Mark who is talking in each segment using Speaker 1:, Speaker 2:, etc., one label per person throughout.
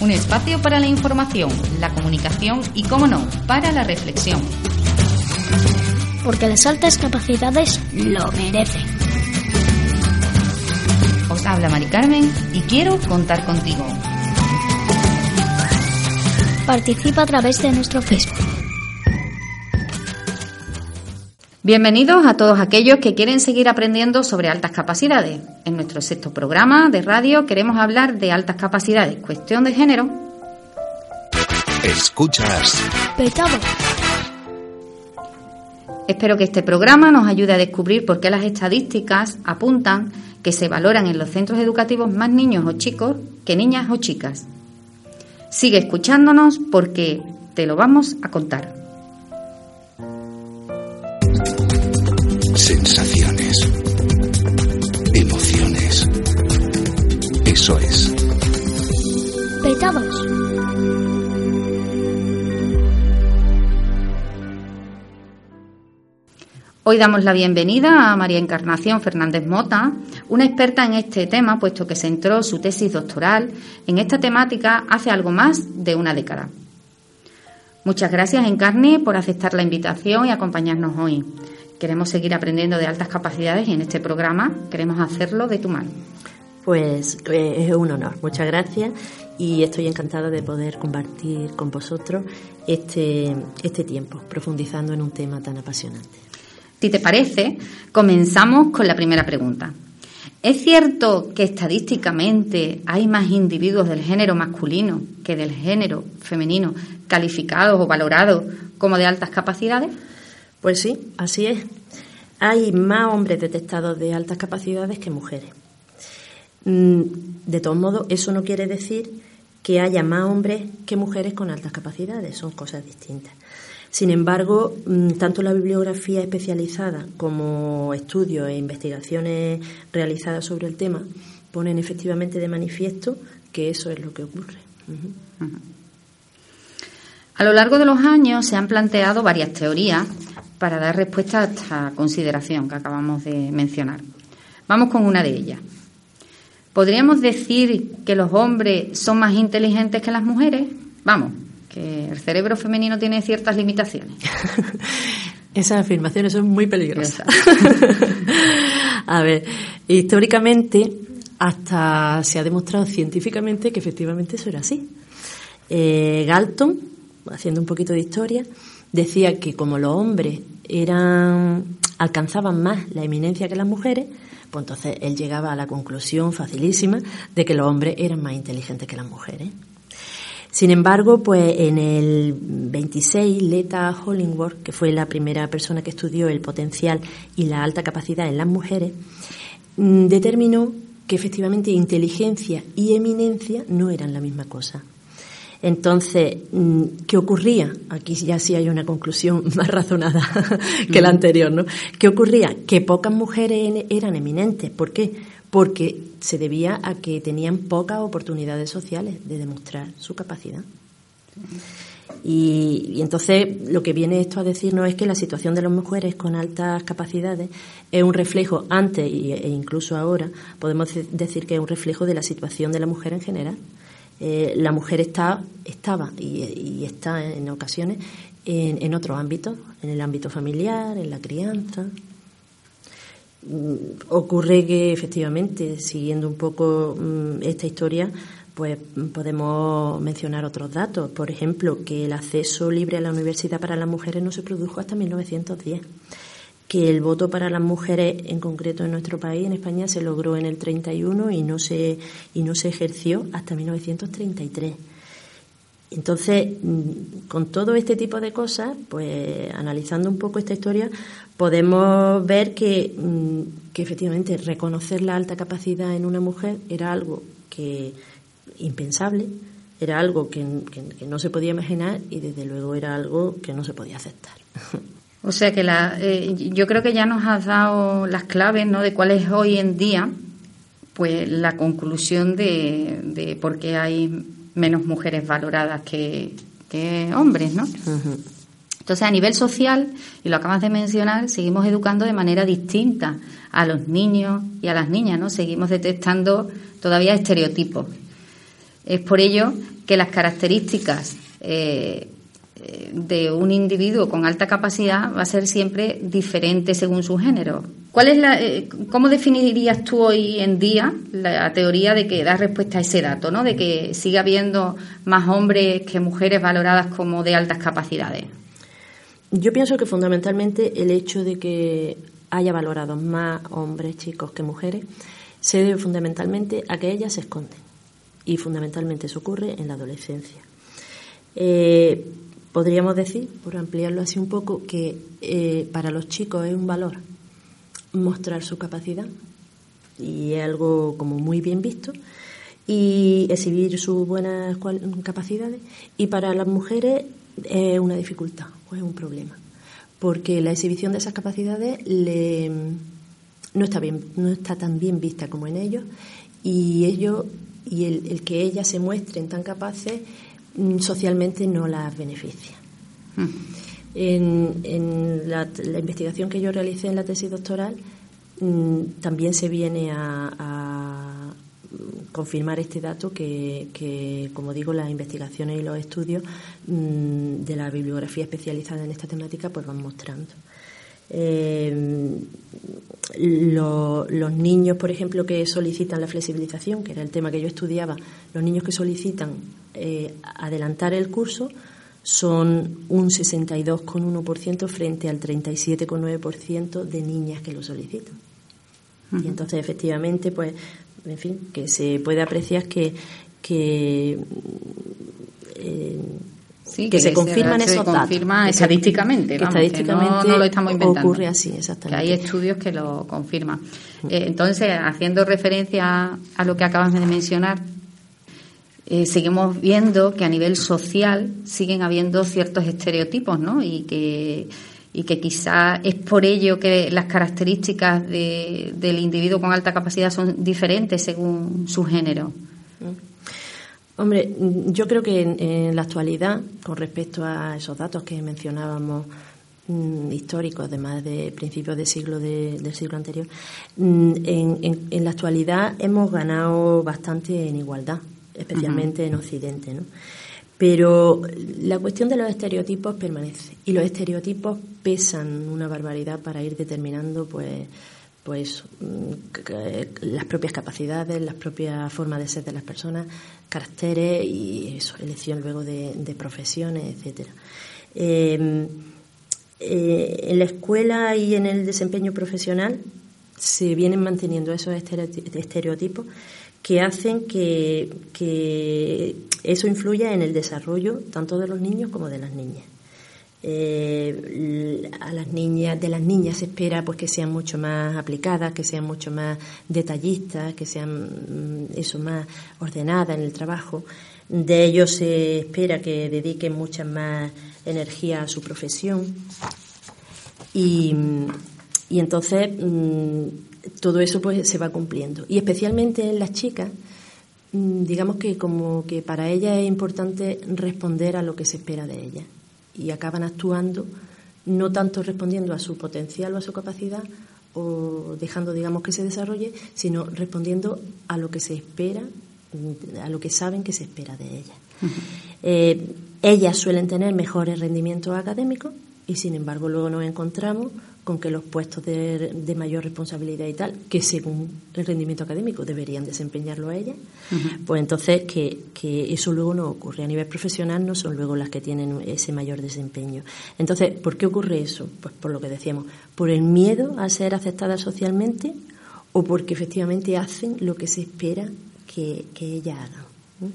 Speaker 1: Un espacio para la información, la comunicación y, como no, para la reflexión.
Speaker 2: Porque las altas capacidades lo merecen.
Speaker 1: Os habla Mari Carmen y quiero contar contigo.
Speaker 2: Participa a través de nuestro Facebook.
Speaker 1: Bienvenidos a todos aquellos que quieren seguir aprendiendo sobre altas capacidades. En nuestro sexto programa de radio queremos hablar de altas capacidades, cuestión de género.
Speaker 3: Escuchas.
Speaker 1: Espero que este programa nos ayude a descubrir por qué las estadísticas apuntan que se valoran en los centros educativos más niños o chicos que niñas o chicas. Sigue escuchándonos porque te lo vamos a contar.
Speaker 3: Sensaciones. Emociones. Eso es.
Speaker 2: Petados.
Speaker 1: Hoy damos la bienvenida a María Encarnación Fernández Mota, una experta en este tema, puesto que centró su tesis doctoral en esta temática hace algo más de una década. Muchas gracias, Encarni, por aceptar la invitación y acompañarnos hoy. Queremos seguir aprendiendo de altas capacidades y en este programa queremos hacerlo de tu mano.
Speaker 4: Pues eh, es un honor, muchas gracias y estoy encantada de poder compartir con vosotros este, este tiempo, profundizando en un tema tan apasionante.
Speaker 1: Si te parece, comenzamos con la primera pregunta. ¿Es cierto que estadísticamente hay más individuos del género masculino que del género femenino calificados o valorados como de altas capacidades?
Speaker 4: Pues sí, así es. Hay más hombres detectados de altas capacidades que mujeres. Mm, de todos modos, eso no quiere decir que haya más hombres que mujeres con altas capacidades, son cosas distintas. Sin embargo, mm, tanto la bibliografía especializada como estudios e investigaciones realizadas sobre el tema ponen efectivamente de manifiesto que eso es lo que ocurre.
Speaker 1: A lo largo de los años se han planteado varias teorías para dar respuesta a esta consideración que acabamos de mencionar. Vamos con una de ellas. ¿Podríamos decir que los hombres son más inteligentes que las mujeres? Vamos, que el cerebro femenino tiene ciertas limitaciones.
Speaker 4: Esas afirmaciones son muy peligrosas. A ver, históricamente hasta se ha demostrado científicamente que efectivamente eso era así. Eh, Galton, haciendo un poquito de historia, decía que como los hombres eran alcanzaban más la eminencia que las mujeres, pues entonces él llegaba a la conclusión facilísima de que los hombres eran más inteligentes que las mujeres. Sin embargo, pues en el 26, Leta Hollingworth, que fue la primera persona que estudió el potencial y la alta capacidad en las mujeres, mm, determinó que efectivamente inteligencia y eminencia no eran la misma cosa. Entonces, mm, ¿qué ocurría? Aquí ya sí hay una conclusión más razonada que la anterior, ¿no? ¿Qué ocurría? Que pocas mujeres eran eminentes. ¿Por qué? Porque se debía a que tenían pocas oportunidades sociales de demostrar su capacidad. Y, entonces lo que viene esto a decirnos es que la situación de las mujeres con altas capacidades es un reflejo antes e incluso ahora, podemos decir que es un reflejo de la situación de la mujer en general. Eh, la mujer está, estaba y, está en ocasiones en, en otros ámbitos, en el ámbito familiar, en la crianza. Mm, ocurre que efectivamente, siguiendo un poco mm, esta historia, pues podemos mencionar otros datos. Por ejemplo, que el acceso libre a la universidad para las mujeres no se produjo hasta 1910 que el voto para las mujeres, en concreto en nuestro país, en España, se logró en el 31 y no se, y no se ejerció hasta 1933. Entonces, mm, con todo este tipo de cosas, pues analizando un poco esta historia, podemos ver que, mm, que efectivamente reconocer la alta capacidad en una mujer era algo que impensable, era algo que, que no se podía imaginar y desde luego era algo que no se podía aceptar.
Speaker 1: O sea que la, eh, yo creo que ya nos has dado las claves ¿no? de cuál es hoy en día pues la conclusión de, de por qué hay menos mujeres valoradas que, hombres, ¿no? Entonces, a nivel social, y lo acabas de mencionar, seguimos educando de manera distinta a los niños y a las niñas, ¿no? Seguimos detectando todavía estereotipos. Es por ello que las características eh, de un individuo con alta capacidad va a ser siempre diferente según su género. ¿Cuál es la, eh, ¿Cómo definirías tú hoy en día la teoría de que da respuesta a ese dato, ¿no? de que sigue habiendo más hombres que mujeres valoradas como de altas capacidades?
Speaker 4: Yo pienso que fundamentalmente el hecho de que haya valorado más hombres chicos que mujeres se debe fundamentalmente a que ellas se esconden y fundamentalmente eso ocurre en la adolescencia. Eh, podríamos decir, por ampliarlo así un poco, que eh, para los chicos es un valor mostrar su capacidad y es algo como muy bien visto y exhibir sus buenas capacidades y para las mujeres es una dificultad o es un problema porque la exhibición de esas capacidades le, no está bien no está tan bien vista como en ellos y ellos y el, que ellas se muestren tan capaces socialmente no las beneficia. Mm. En, la, investigación que yo realicé en la tesis doctoral mm, también se viene a, confirmar este dato que, como digo, las investigaciones y los estudios de la bibliografía especializada en esta temática pues van mostrando. Eh, los niños, por ejemplo, que solicitan la flexibilización, que era el tema que yo estudiaba, los niños que solicitan eh, adelantar el curso son un 62,1% frente al 37,9% de niñas que lo solicitan. Y entonces, efectivamente, pues, en fin, que se puede apreciar que, que eh, que, se confirman esos
Speaker 1: se confirma estadísticamente, estadísticamente no, lo estamos inventando.
Speaker 4: Ocurre así, exactamente.
Speaker 1: Que hay estudios que lo confirman. Eh, entonces, haciendo referencia a lo que acabas de mencionar, eh, seguimos viendo que a nivel social siguen habiendo ciertos estereotipos, ¿no? Y que y que quizá es por ello que las características del individuo con alta capacidad son diferentes según su género.
Speaker 4: Hombre, yo creo que en, la actualidad, con respecto a esos datos que mencionábamos mm, históricos, además de principios del siglo del siglo anterior, mm, en, la actualidad hemos ganado bastante en igualdad, especialmente en Occidente, ¿no? Pero la cuestión de los estereotipos permanece y los estereotipos pesan una barbaridad para ir determinando, pues pues mm, las propias capacidades, las propias formas de ser de las personas, caracteres y eso, elección luego de, profesiones, etcétera. Em, eh, en la escuela y en el desempeño profesional se vienen manteniendo esos estereotipos que hacen que, que eso influya en el desarrollo tanto de los niños como de las niñas. Eh, a las niñas, de las niñas se espera pues que sean mucho más aplicadas, que sean mucho más detallistas, que sean mm, eso más ordenadas en el trabajo. De ellos se espera que dediquen mucha más energía a su profesión. Y, y entonces mm, todo eso pues se va cumpliendo. Y especialmente en las chicas, mm, digamos que como que para ellas es importante responder a lo que se espera de ellas y acaban actuando no tanto respondiendo a su potencial o a su capacidad o dejando, digamos, que se desarrolle, sino respondiendo a lo que se espera, a lo que saben que se espera de ellas. Eh, ellas suelen tener mejores rendimientos académicos y, sin embargo, luego nos encontramos con que los puestos de, mayor responsabilidad y tal, que según el rendimiento académico deberían desempeñarlo a ellas, pues entonces que, eso luego no ocurre. A nivel profesional no son luego las que tienen ese mayor desempeño. Entonces, ¿por qué ocurre eso? Pues por lo que decíamos, por el miedo a ser aceptadas socialmente o porque efectivamente hacen lo que se espera que, ellas hagan.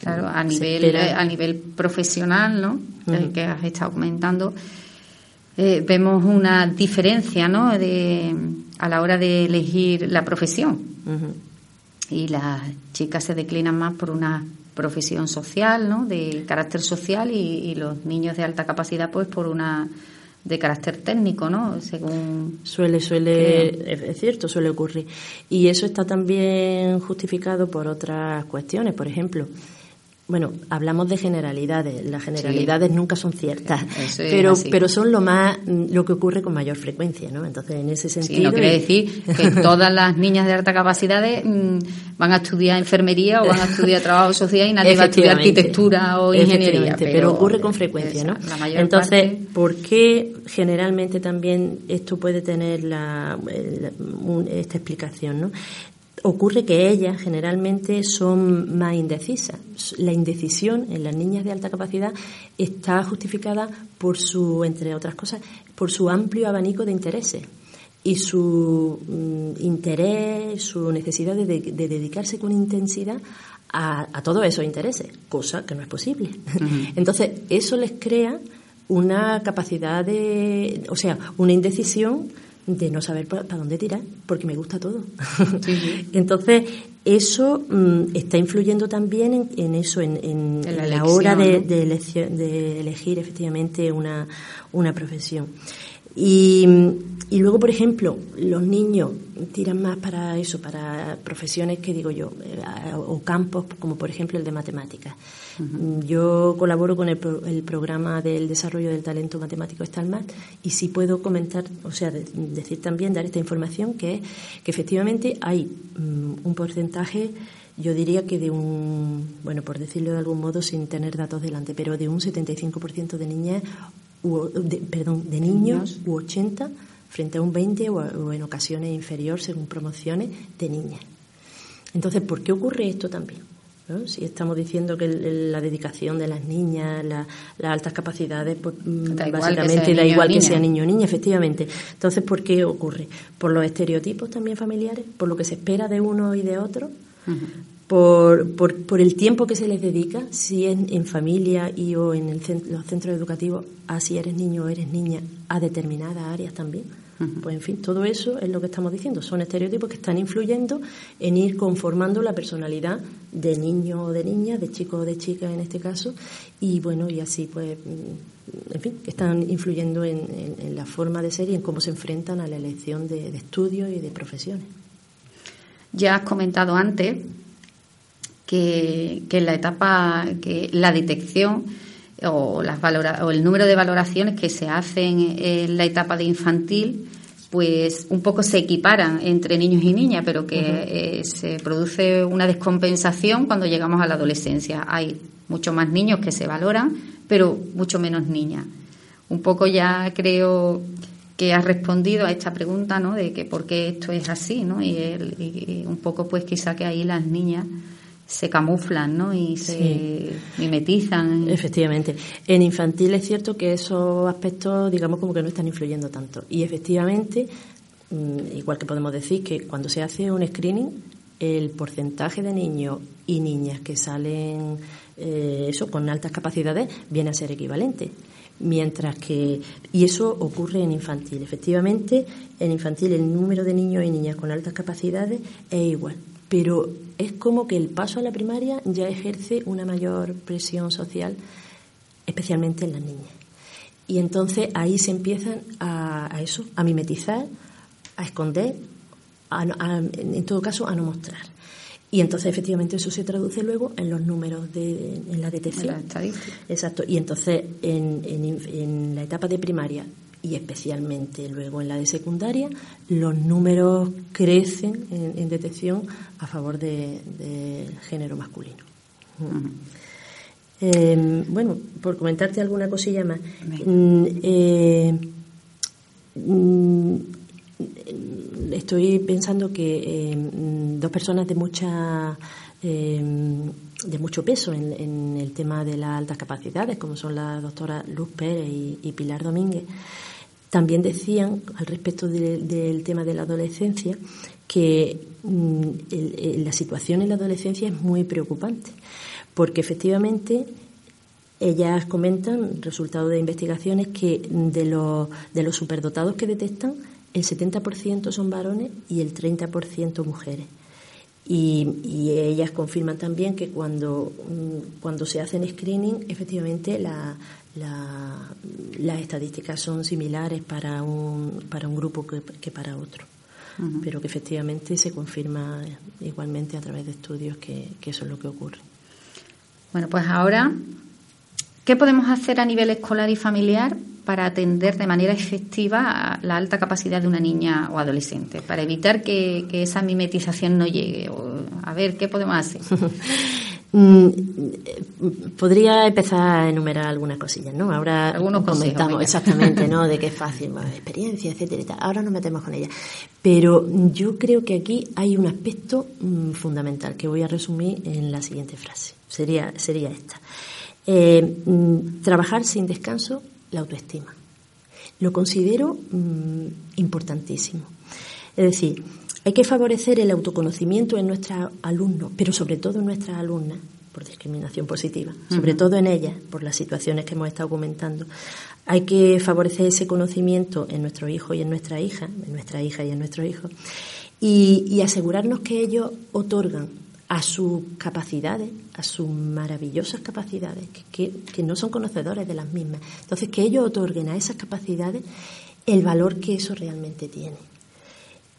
Speaker 1: Claro, a nivel, a nivel profesional, ¿no? que has estado comentando, eh, vemos una diferencia ¿no? de, a la hora de elegir la profesión. Y las chicas se declinan más por una profesión social, ¿no? de carácter social, y, los niños de alta capacidad, pues por una de carácter técnico, ¿no? Según
Speaker 4: suele suele es cierto, suele ocurrir. Y eso está también justificado por otras cuestiones, por ejemplo, Bueno, hablamos de generalidades. Las generalidades nunca son ciertas,
Speaker 1: Eso
Speaker 4: pero
Speaker 1: así.
Speaker 4: pero son lo más lo que ocurre con mayor frecuencia, ¿no? Entonces, en ese
Speaker 1: Sí,
Speaker 4: sentido.
Speaker 1: no quiere decir que todas las niñas de alta capacidad mm, van a estudiar enfermería o van a estudiar trabajo social y nadie va a estudiar arquitectura o ingeniería.
Speaker 4: Efectivamente, pero, ocurre con frecuencia, ¿no?
Speaker 1: esa, la mayor
Speaker 4: Entonces,
Speaker 1: parte-
Speaker 4: ¿por qué generalmente también esto puede tener la, un- esta explicación, no? Ocurre que ellas generalmente son más indecisas. La indecisión en las niñas de alta capacidad está justificada por su, entre otras cosas, por su amplio abanico de intereses y su mm, interés, su necesidad de, de- de dedicarse con intensidad a, a todos esos intereses, cosa que no es posible. Entonces, eso les crea una capacidad de, o sea, una indecisión de no saber para dónde tirar, porque me gusta todo. Entonces, eso mm, está influyendo también en, en eso, en, en-
Speaker 1: En la
Speaker 4: hora de,
Speaker 1: ¿no?
Speaker 4: de elección- de elegir efectivamente una, una profesión. Y, y luego, por ejemplo, los niños tiran más para eso, para profesiones que digo yo, eh, o campos como por ejemplo el de matemáticas. Yo colaboro con el, pro- el programa del desarrollo del talento matemático Stalmat y sí puedo comentar, o sea, de- decir también, dar esta información que es que efectivamente hay mm, un porcentaje yo diría que de un, bueno, por decirlo de algún modo sin tener datos delante, pero de un 75% de niñas, u- de- perdón, de niños u 80 frente a un 20 o, en ocasiones inferior según promociones de niñas. Entonces, ¿por qué ocurre esto también? ¿No? Si estamos diciendo que la dedicación de las niñas, la- las altas capacidades, pues mm,
Speaker 1: Da
Speaker 4: básicamente da
Speaker 1: o
Speaker 4: igual que sea niño o niña, efectivamente. Entonces, ¿por qué ocurre? Por los estereotipos también familiares, por lo que se espera de uno y de otro, por, por, por el tiempo que se les dedica, si es en familia y o en el cen- los centros educativos, a si eres niño o eres niña, a determinadas áreas también. Pues en fin, todo eso es lo que estamos diciendo. Son estereotipos que están influyendo en ir conformando la personalidad de niño o de niña, de chico o de chica en este caso, y bueno, y así pues, en fin, que están influyendo en, en- en la forma de ser y en cómo se enfrentan a la elección de, de estudios y de profesiones.
Speaker 1: Ya has comentado antes que, que en la etapa, que la detección o, las valora- o el número de valoraciones que se hacen en la etapa de infantil, pues un poco se equiparan entre niños y niñas, pero que eh, se produce una descompensación cuando llegamos a la adolescencia. Hay mucho más niños que se valoran, pero mucho menos niñas. Un poco ya creo que has respondido a esta pregunta, ¿no? De que por qué esto es así, ¿no? Y, el- y un poco, pues, quizá que ahí las niñas se camuflan, ¿no? Y se mimetizan.
Speaker 4: Efectivamente. En infantil es cierto que esos aspectos, digamos, como que no están influyendo tanto. Y efectivamente, mm, igual que podemos decir que cuando se hace un screening, el porcentaje de niños y niñas que salen eh, eso con altas capacidades viene a ser equivalente. Mientras que, y eso ocurre en infantil. Efectivamente, en infantil el número de niños y niñas con altas capacidades es igual. Pero es como que el paso a la primaria ya ejerce una mayor presión social, especialmente en las niñas. Y entonces ahí se empiezan a, a eso, a mimetizar, a esconder, a a- en todo caso a no mostrar. Y entonces efectivamente eso se traduce luego en los números de en la detección.
Speaker 1: En la estadística.
Speaker 4: Exacto. Y entonces en, en, en la etapa de primaria y especialmente luego en la de secundaria, los números crecen en, en detección a favor de- del género masculino. Eh, bueno, por comentarte alguna cosilla más. Mm, eh, mm, estoy pensando que eh, mm, dos personas de mucha eh, de mucho peso en, en el tema de las altas capacidades, como son la doctora Luz Pérez y, y Pilar Domínguez, también decían al respecto de- del tema de la adolescencia que mm, la situación en la adolescencia es muy preocupante, porque efectivamente ellas comentan, resultado de investigaciones, que de los, de los superdotados que detectan, el 70% son varones y el 30% mujeres. Y, y ellas confirman también que cuando, mm, cuando se hacen screening, efectivamente la- la- las estadísticas son similares para un, para un grupo que, que para otro. Pero que efectivamente se confirma igualmente a través de estudios que, que eso es lo que ocurre.
Speaker 1: Bueno, pues ahora, ¿qué podemos hacer a nivel escolar y familiar para atender de manera efectiva la alta capacidad de una niña o adolescente, para evitar que, esa mimetización no llegue? a ver, ¿qué podemos hacer?
Speaker 4: Mm, podría empezar a enumerar algunas cosillas, ¿no? Ahora
Speaker 1: Algunos
Speaker 4: comentamos exactamente, ¿no? De qué es fácil, experiencia, etcétera y tal. Ahora nos metemos con ella. Pero yo creo que aquí hay un aspecto mm, fundamental que voy a resumir en la siguiente frase. Sería, sería esta. Eh, mm, trabajar sin descanso la autoestima. Lo considero importantísimo. Es decir, hay que favorecer el autoconocimiento en nuestros alumnos, pero sobre todo en nuestras alumnas, por discriminación positiva, sobre todo en ellas, por las situaciones que hemos estado comentando. Hay que favorecer ese conocimiento en nuestros hijos y en nuestra hija, en nuestra hija y en nuestros hijos, y, asegurarnos que ellos otorgan a sus capacidades, a sus maravillosas capacidades, que, que, no son conocedores de las mismas. Entonces, que ellos otorguen a esas capacidades el valor que eso realmente tiene.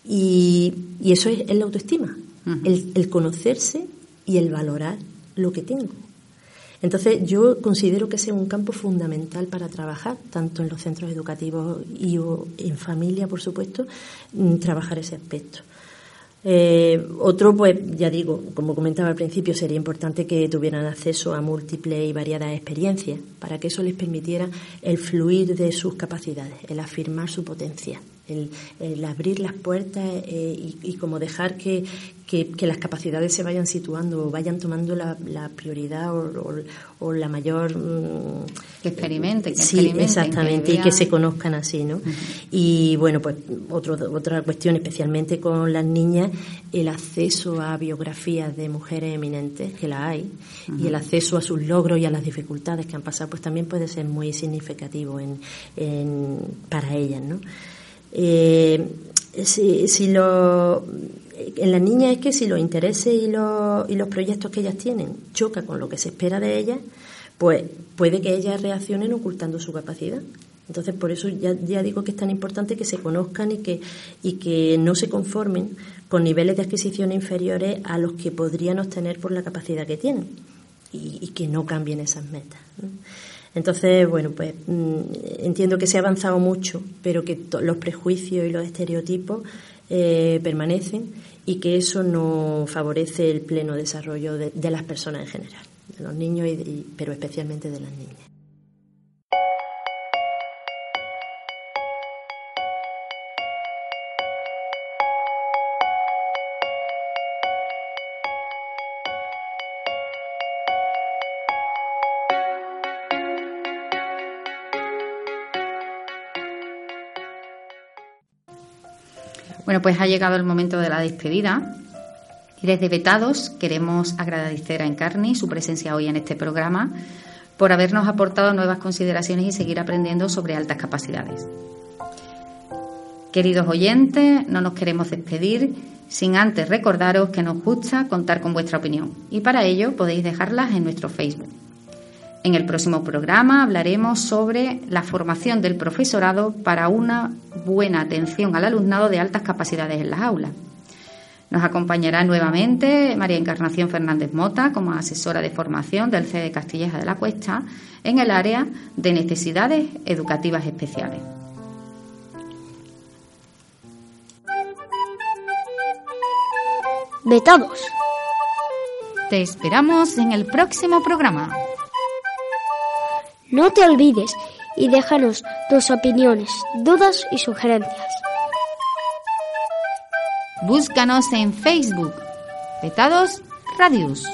Speaker 4: Y, eso es, la autoestima, el, conocerse y el valorar lo que tengo. Entonces yo considero que ese es un campo fundamental para trabajar, tanto en los centros educativos y en familia, por supuesto, mm, trabajar ese aspecto. Eh, otro, pues ya digo, como comentaba al principio, sería importante que tuvieran acceso a múltiples y variadas experiencias para que eso les permitiera el fluir de sus capacidades, el afirmar su potencial el, abrir las puertas eh, y, como dejar que, las capacidades se vayan situando o vayan tomando la, prioridad o, la mayor...
Speaker 1: Mm, que experimente,
Speaker 4: sí, exactamente, y que se conozcan así, ¿no? Y bueno, pues otro, otra cuestión, especialmente con las niñas, el acceso a biografías de mujeres eminentes, que la hay, y el acceso a sus logros y a las dificultades que han pasado, pues también puede ser muy significativo en, en, para ellas, ¿no? Eh, si, si lo, en la niña es que si los intereses y los, y los proyectos que ellas tienen choca con lo que se espera de ellas, pues puede que ellas reaccionen ocultando su capacidad. Entonces, por eso ya, ya, digo que es tan importante que se conozcan y que, y que no se conformen con niveles de adquisición inferiores a los que podrían obtener por la capacidad que tienen y, que no cambien esas metas. Entonces, bueno, pues mm, entiendo que se ha avanzado mucho, pero que los prejuicios y los estereotipos eh, permanecen y que eso no favorece el pleno desarrollo de, las personas en general, de los niños, y, pero especialmente de las niñas.
Speaker 1: Bueno, pues ha llegado el momento de la despedida. Y desde Vetados queremos agradecer a Encarni su presencia hoy en este programa por habernos aportado nuevas consideraciones y seguir aprendiendo sobre altas capacidades. Queridos oyentes, no nos queremos despedir sin antes recordaros que nos gusta contar con vuestra opinión y para ello podéis dejarlas en nuestro Facebook. En el próximo programa hablaremos sobre la formación del profesorado para una buena atención al alumnado de altas capacidades en las aulas. Nos acompañará nuevamente María Encarnación Fernández Mota como asesora de formación del CEDE Castilleja de la Cuesta en el área de necesidades educativas especiales.
Speaker 2: Vetados.
Speaker 1: Te esperamos en el próximo programa.
Speaker 2: No te olvides y déjanos tus opiniones, dudas y sugerencias.
Speaker 1: Búscanos en Facebook, Petados Radius.